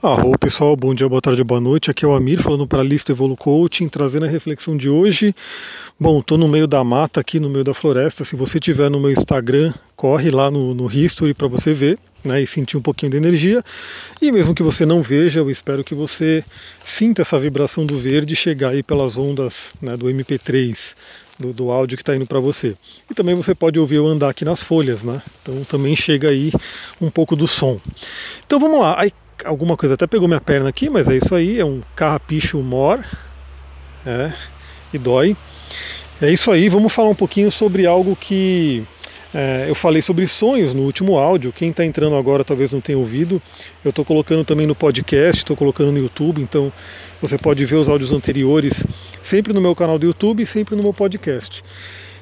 Arro pessoal, bom dia, boa tarde, boa noite. Aqui é o Amir falando para a lista Evolu Coaching, trazendo a reflexão de hoje. Bom, estou no meio da mata aqui, no meio da floresta. Se você tiver no meu Instagram, corre lá no, no History para você ver né, e sentir um pouquinho de energia. E mesmo que você não veja, eu espero que você sinta essa vibração do verde chegar aí pelas ondas né, do MP3, do, do áudio que está indo para você. E também você pode ouvir eu andar aqui nas folhas, né? Então também chega aí um pouco do som. Então vamos lá. Aí, alguma coisa até pegou minha perna aqui, mas é isso aí, é um carrapicho mor, é, e dói. É isso aí, vamos falar um pouquinho sobre algo que é, eu falei sobre sonhos no último áudio. Quem está entrando agora talvez não tenha ouvido. Eu estou colocando também no podcast, estou colocando no YouTube, então você pode ver os áudios anteriores sempre no meu canal do YouTube e sempre no meu podcast.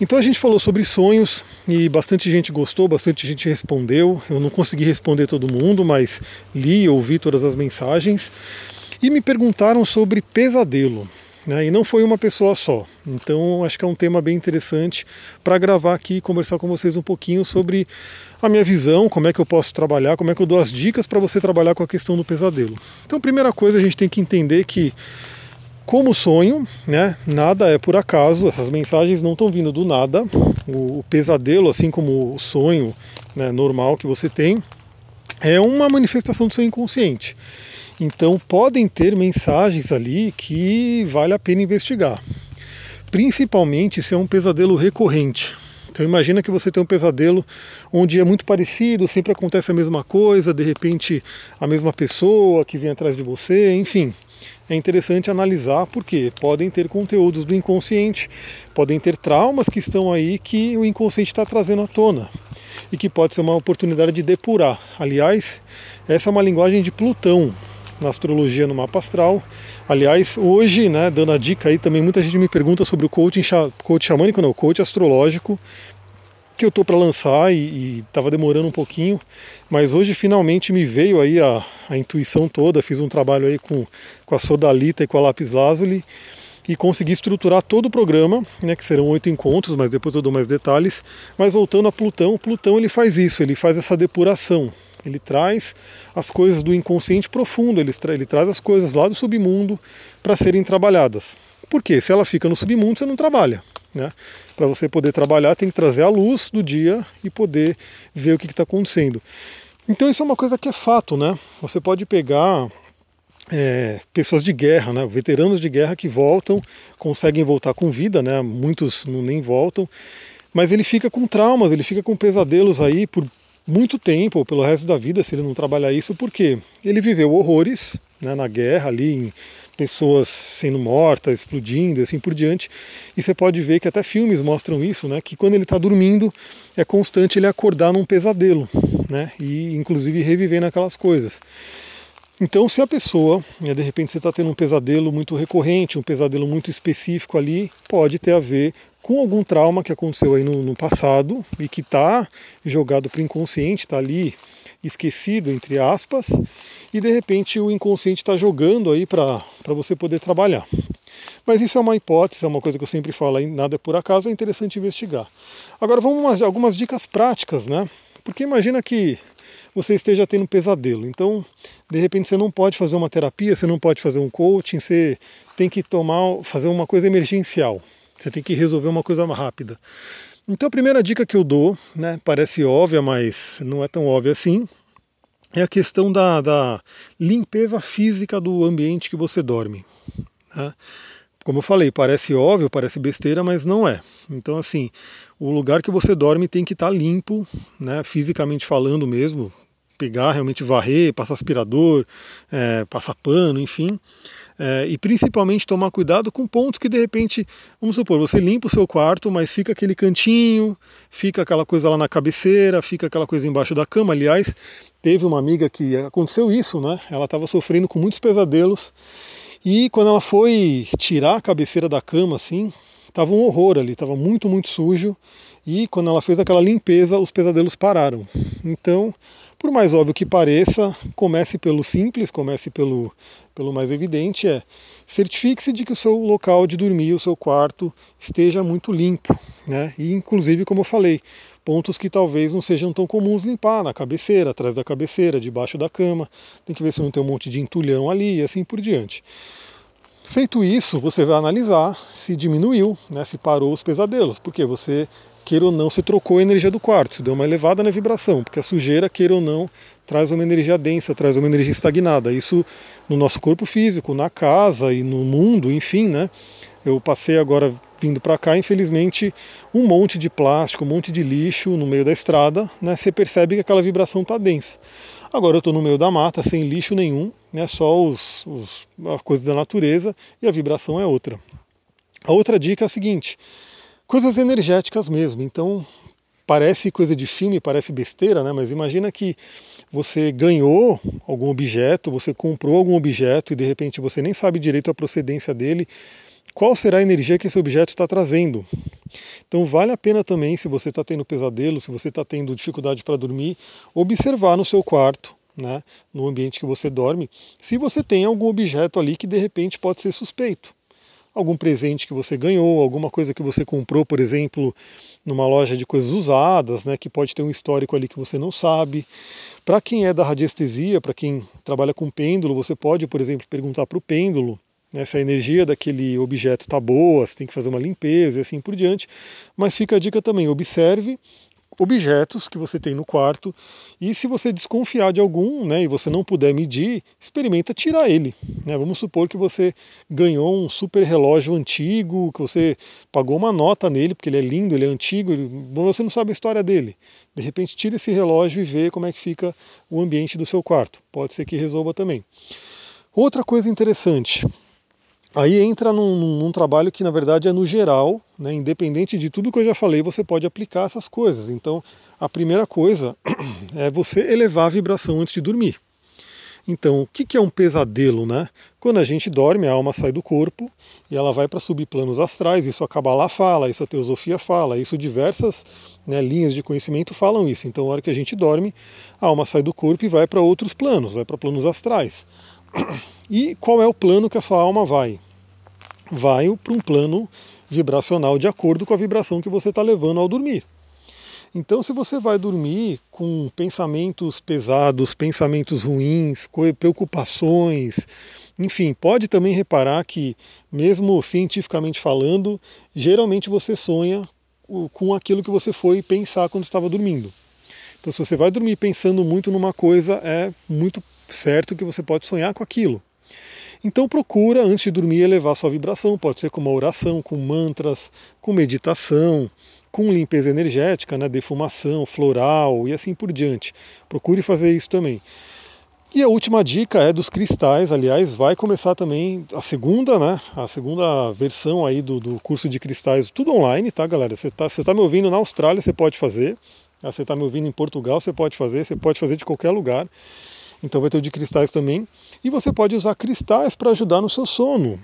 Então a gente falou sobre sonhos e bastante gente gostou, bastante gente respondeu. Eu não consegui responder todo mundo, mas li e ouvi todas as mensagens. E me perguntaram sobre pesadelo. Né? E não foi uma pessoa só. Então acho que é um tema bem interessante para gravar aqui e conversar com vocês um pouquinho sobre a minha visão, como é que eu posso trabalhar, como é que eu dou as dicas para você trabalhar com a questão do pesadelo. Então, primeira coisa, a gente tem que entender que como sonho, né? Nada é por acaso, essas mensagens não estão vindo do nada. O, pesadelo, assim como o sonho né, normal que você tem, é uma manifestação do seu inconsciente. Então podem ter mensagens ali que vale a pena investigar. Principalmente se é um pesadelo recorrente. Então imagina que você tem um pesadelo onde é muito parecido, sempre acontece a mesma coisa, de repente a mesma pessoa que vem atrás de você, enfim é interessante analisar porque podem ter conteúdos do inconsciente, podem ter traumas que estão aí que o inconsciente está trazendo à tona e que pode ser uma oportunidade de depurar. Aliás, essa é uma linguagem de Plutão na astrologia no mapa astral. Aliás, hoje, né, dando a dica aí, também muita gente me pergunta sobre o coaching, coach xamânico, não, coach astrológico que eu tô para lançar e estava demorando um pouquinho, mas hoje finalmente me veio aí a, a intuição toda, fiz um trabalho aí com, com a Sodalita e com a Lapis Lazuli e consegui estruturar todo o programa, né, que serão oito encontros, mas depois eu dou mais detalhes. Mas voltando a Plutão, Plutão ele faz isso, ele faz essa depuração, ele traz as coisas do inconsciente profundo, ele, tra ele traz as coisas lá do submundo para serem trabalhadas. Porque se ela fica no submundo, você não trabalha. Né? Para você poder trabalhar, tem que trazer a luz do dia e poder ver o que está acontecendo. Então isso é uma coisa que é fato, né? Você pode pegar é, pessoas de guerra, né? veteranos de guerra que voltam, conseguem voltar com vida, né? muitos não nem voltam, mas ele fica com traumas, ele fica com pesadelos aí por muito tempo, ou pelo resto da vida, se ele não trabalhar isso, porque ele viveu horrores né, na guerra ali, em pessoas sendo mortas, explodindo e assim por diante. E você pode ver que até filmes mostram isso, né? Que quando ele está dormindo é constante ele acordar num pesadelo, né? E inclusive reviver naquelas coisas. Então, se a pessoa, né, de repente você está tendo um pesadelo muito recorrente, um pesadelo muito específico ali, pode ter a ver com algum trauma que aconteceu aí no, no passado e que está jogado para o inconsciente, está ali esquecido, entre aspas, e de repente o inconsciente está jogando aí para você poder trabalhar. Mas isso é uma hipótese, é uma coisa que eu sempre falo, nada é por acaso, é interessante investigar. Agora vamos a algumas dicas práticas, né? Porque imagina que você esteja tendo um pesadelo. Então, de repente você não pode fazer uma terapia, você não pode fazer um coaching, você tem que tomar, fazer uma coisa emergencial. Você tem que resolver uma coisa rápida. Então a primeira dica que eu dou, né, parece óbvia, mas não é tão óbvia assim, é a questão da, da limpeza física do ambiente que você dorme. Né? Como eu falei, parece óbvio, parece besteira, mas não é. Então, assim, o lugar que você dorme tem que estar tá limpo, né, fisicamente falando mesmo, pegar, realmente varrer, passar aspirador, é, passar pano, enfim. É, e principalmente tomar cuidado com pontos que de repente, vamos supor, você limpa o seu quarto, mas fica aquele cantinho, fica aquela coisa lá na cabeceira, fica aquela coisa embaixo da cama. Aliás, teve uma amiga que aconteceu isso, né? Ela estava sofrendo com muitos pesadelos e quando ela foi tirar a cabeceira da cama, assim, estava um horror ali, estava muito, muito sujo. E quando ela fez aquela limpeza, os pesadelos pararam. Então, por mais óbvio que pareça, comece pelo simples, comece pelo, pelo mais evidente, é certifique-se de que o seu local de dormir, o seu quarto, esteja muito limpo. Né? E inclusive, como eu falei, pontos que talvez não sejam tão comuns limpar, na cabeceira, atrás da cabeceira, debaixo da cama. Tem que ver se não tem um monte de entulhão ali e assim por diante. Feito isso, você vai analisar se diminuiu, né, se parou os pesadelos, porque você, queira ou não, você trocou a energia do quarto, você deu uma elevada na vibração, porque a sujeira, queira ou não, traz uma energia densa, traz uma energia estagnada. Isso no nosso corpo físico, na casa e no mundo, enfim, né? Eu passei agora vindo para cá, infelizmente, um monte de plástico, um monte de lixo no meio da estrada, né? Você percebe que aquela vibração está densa. Agora eu estou no meio da mata, sem lixo nenhum, né? Só os, os as coisas da natureza e a vibração é outra. A outra dica é a seguinte: coisas energéticas mesmo. Então parece coisa de filme, parece besteira, né? Mas imagina que você ganhou algum objeto, você comprou algum objeto e de repente você nem sabe direito a procedência dele qual será a energia que esse objeto está trazendo. Então vale a pena também, se você está tendo pesadelo, se você está tendo dificuldade para dormir, observar no seu quarto, né, no ambiente que você dorme, se você tem algum objeto ali que de repente pode ser suspeito. Algum presente que você ganhou, alguma coisa que você comprou, por exemplo, numa loja de coisas usadas, né, que pode ter um histórico ali que você não sabe. Para quem é da radiestesia, para quem trabalha com pêndulo, você pode, por exemplo, perguntar para o pêndulo né, se a energia daquele objeto está boa, você tem que fazer uma limpeza e assim por diante. Mas fica a dica também, observe objetos que você tem no quarto e se você desconfiar de algum né, e você não puder medir, experimenta tirar ele. Né? Vamos supor que você ganhou um super relógio antigo, que você pagou uma nota nele, porque ele é lindo, ele é antigo, mas você não sabe a história dele. De repente tira esse relógio e vê como é que fica o ambiente do seu quarto. Pode ser que resolva também. Outra coisa interessante, Aí entra num, num, trabalho que na verdade é no geral, né, independente de tudo que eu já falei, você pode aplicar essas coisas. Então, a primeira coisa é você elevar a vibração antes de dormir. Então, o que é um pesadelo? Né? Quando a gente dorme, a alma sai do corpo e ela vai para subplanos astrais. Isso a Kabbalah fala, isso a Teosofia fala, isso diversas né, linhas de conhecimento falam isso. Então, na hora que a gente dorme, a alma sai do corpo e vai para outros planos, vai para planos astrais. E qual é o plano que a sua alma vai? Vai para um plano vibracional de acordo com a vibração que você está levando ao dormir. Então, se você vai dormir com pensamentos pesados, pensamentos ruins, preocupações, enfim, pode também reparar que, mesmo cientificamente falando, geralmente você sonha com aquilo que você foi pensar quando estava dormindo. Então, se você vai dormir pensando muito numa coisa, é muito certo que você pode sonhar com aquilo. Então procura antes de dormir elevar sua vibração, pode ser com uma oração, com mantras, com meditação, com limpeza energética, né, defumação, floral e assim por diante. Procure fazer isso também. E a última dica é dos cristais, aliás, vai começar também a segunda, né? A segunda versão aí do, do curso de cristais, tudo online, tá, galera? Você está tá me ouvindo na Austrália, você pode fazer. Você está me ouvindo em Portugal, você pode fazer, você pode fazer de qualquer lugar. Então vai ter o de cristais também. E você pode usar cristais para ajudar no seu sono.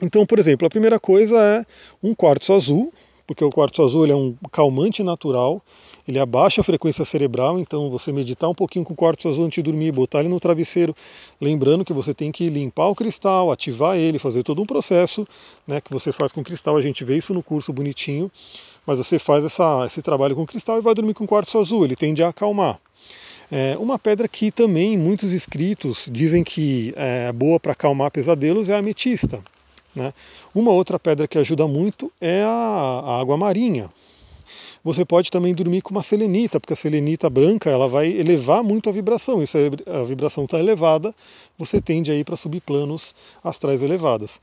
Então, por exemplo, a primeira coisa é um quartzo azul, porque o quartzo azul é um calmante natural, ele abaixa a frequência cerebral, então você meditar um pouquinho com o quartzo azul antes de dormir, botar ele no travesseiro, lembrando que você tem que limpar o cristal, ativar ele, fazer todo um processo né, que você faz com cristal, a gente vê isso no curso bonitinho, mas você faz essa, esse trabalho com cristal e vai dormir com quartzo azul, ele tende a acalmar. É, uma pedra que também muitos escritos dizem que é boa para acalmar pesadelos é a ametista. Né? Uma outra pedra que ajuda muito é a, a água marinha. Você pode também dormir com uma selenita, porque a selenita branca ela vai elevar muito a vibração. E se a vibração está elevada, você tende a ir para subplanos astrais elevadas.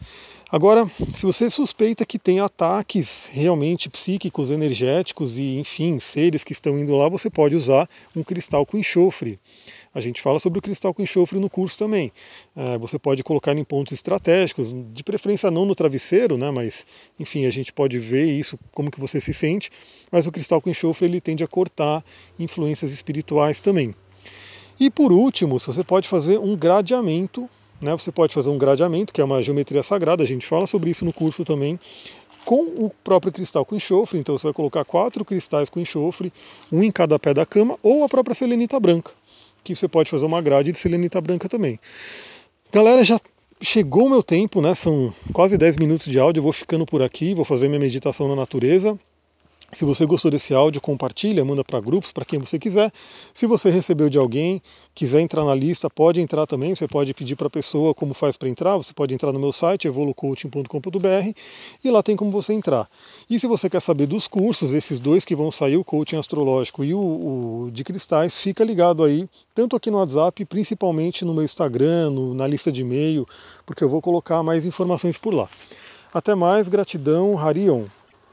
Agora, se você suspeita que tem ataques realmente psíquicos, energéticos e, enfim, seres que estão indo lá, você pode usar um cristal com enxofre. A gente fala sobre o cristal com enxofre no curso também. É, você pode colocar em pontos estratégicos, de preferência não no travesseiro, né, mas enfim, a gente pode ver isso, como que você se sente, mas o cristal com enxofre ele tende a cortar influências espirituais também. E por último, você pode fazer um gradeamento, né, você pode fazer um gradeamento, que é uma geometria sagrada, a gente fala sobre isso no curso também, com o próprio cristal com enxofre, então você vai colocar quatro cristais com enxofre, um em cada pé da cama, ou a própria selenita branca que você pode fazer uma grade de selenita branca também. Galera, já chegou o meu tempo, né? São quase 10 minutos de áudio, eu vou ficando por aqui, vou fazer minha meditação na natureza. Se você gostou desse áudio, compartilha, manda para grupos, para quem você quiser. Se você recebeu de alguém, quiser entrar na lista, pode entrar também. Você pode pedir para a pessoa como faz para entrar. Você pode entrar no meu site, evolucoaching.com.br, e lá tem como você entrar. E se você quer saber dos cursos, esses dois que vão sair, o coaching astrológico e o, o de cristais, fica ligado aí, tanto aqui no WhatsApp, principalmente no meu Instagram, no, na lista de e-mail, porque eu vou colocar mais informações por lá. Até mais, gratidão, Harion.